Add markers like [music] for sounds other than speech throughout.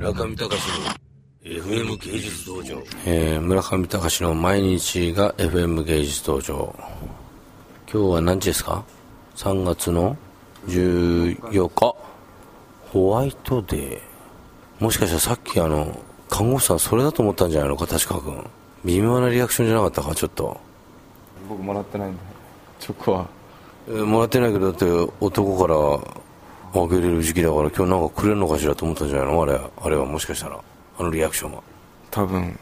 村上隆の FM 芸術道場、えー、村上隆の毎日が FM 芸術道場。今日は何時ですか？3月の14日。ホワイトデー。もしかしたらさっきあの看護師さんそれだと思ったんじゃないのか？確か君微妙なリアクションじゃなかったか？ちょっと。僕もらってないんで。チョコは、えー、もらってないけどだって男からあげれる時期だから今日なんかくれるのかしらと思ったんじゃないのあれあれはもしかしたらあのリアクションは多分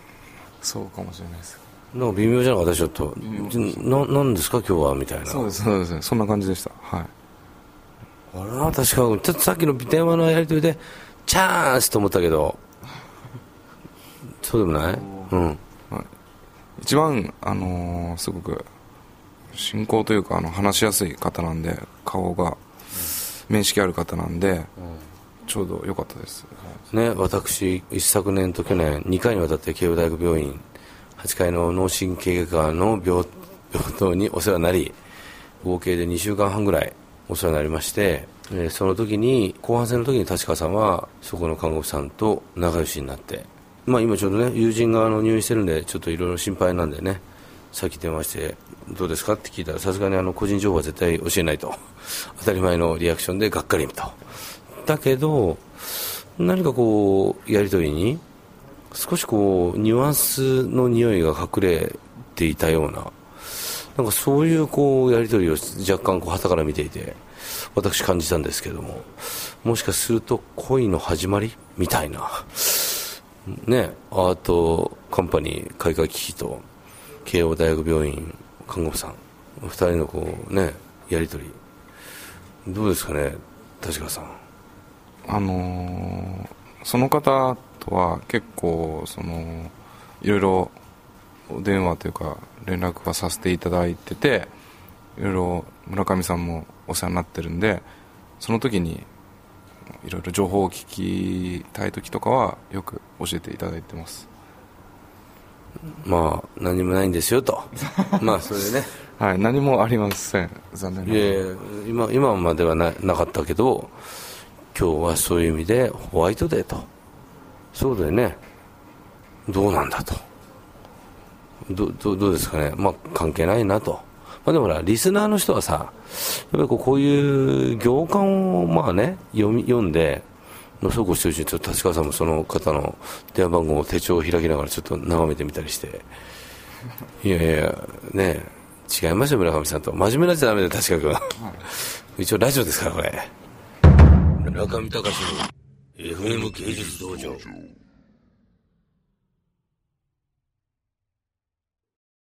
そうかもしれないですなんか微妙じゃなかったちょっとななんですか今日はみたいなそうですそうですそんな感じでしたはいあら確かちょっとさっきの電話のやり取りでチャンスと思ったけどそうでもないうん、はい、一番あのー、すごく進行というかあの話しやすい方なんで顔が面識ある方なんで、ちょうど良かったです、ね、私一昨年と去年2回にわたって慶応大学病院8階の脳神経外科の病 [laughs] 病棟にお世話になり合計で2週間半ぐらいお世話になりまして、えその時に後半戦の時に立川さんはそこの看護婦さんと仲良しになってまあ今ちょうどね友人があの入院してるんでちょっといろいろ心配なんでねさっき電話してどうですか？って聞いたらさすがにあの個人情報は絶対教えないと。[laughs] 当たり前のリアクションでがっかりと。だけど何かこうやり取りに少しこうニュアンスの匂いが隠れていたような。なんかそういうこうやり取りを若干こう旗から見ていて私感じたんですけども。もしかすると恋の始まりみたいな。ね。アートカンパニー開会危機と。慶応大学病院看護婦さん。2人のこうねやり取り。どうですかね確かさん。あのー、その方とは結構そのいろいろお電話というか連絡はさせていただいてていろいろ村上さんもお世話になってるんでその時にいろいろ情報を聞きたい時とかはよく教えていただいてます。まあ何もないんですよと。[laughs] まあそれでね。はい何もありません。残念ながら。いや今今まではななかったけど今日はそういう意味でホワイトデーと。そうだよね。どうなんだと。どどどうですかね。まあ関係ないなと、まあ、でもほらリスナーの人はさやっぱりこうこういう行間をまあね読み読んでのそうこうしてるうちにちょっと立川さんもその方の電話番号を手帳を開きながらちょっと眺めてみたりして。いやいやね違いますよ村上さんと。真面目なじゃダメだよ確か君一応ラジオですからこれ。中見隆の FM 芸術道場。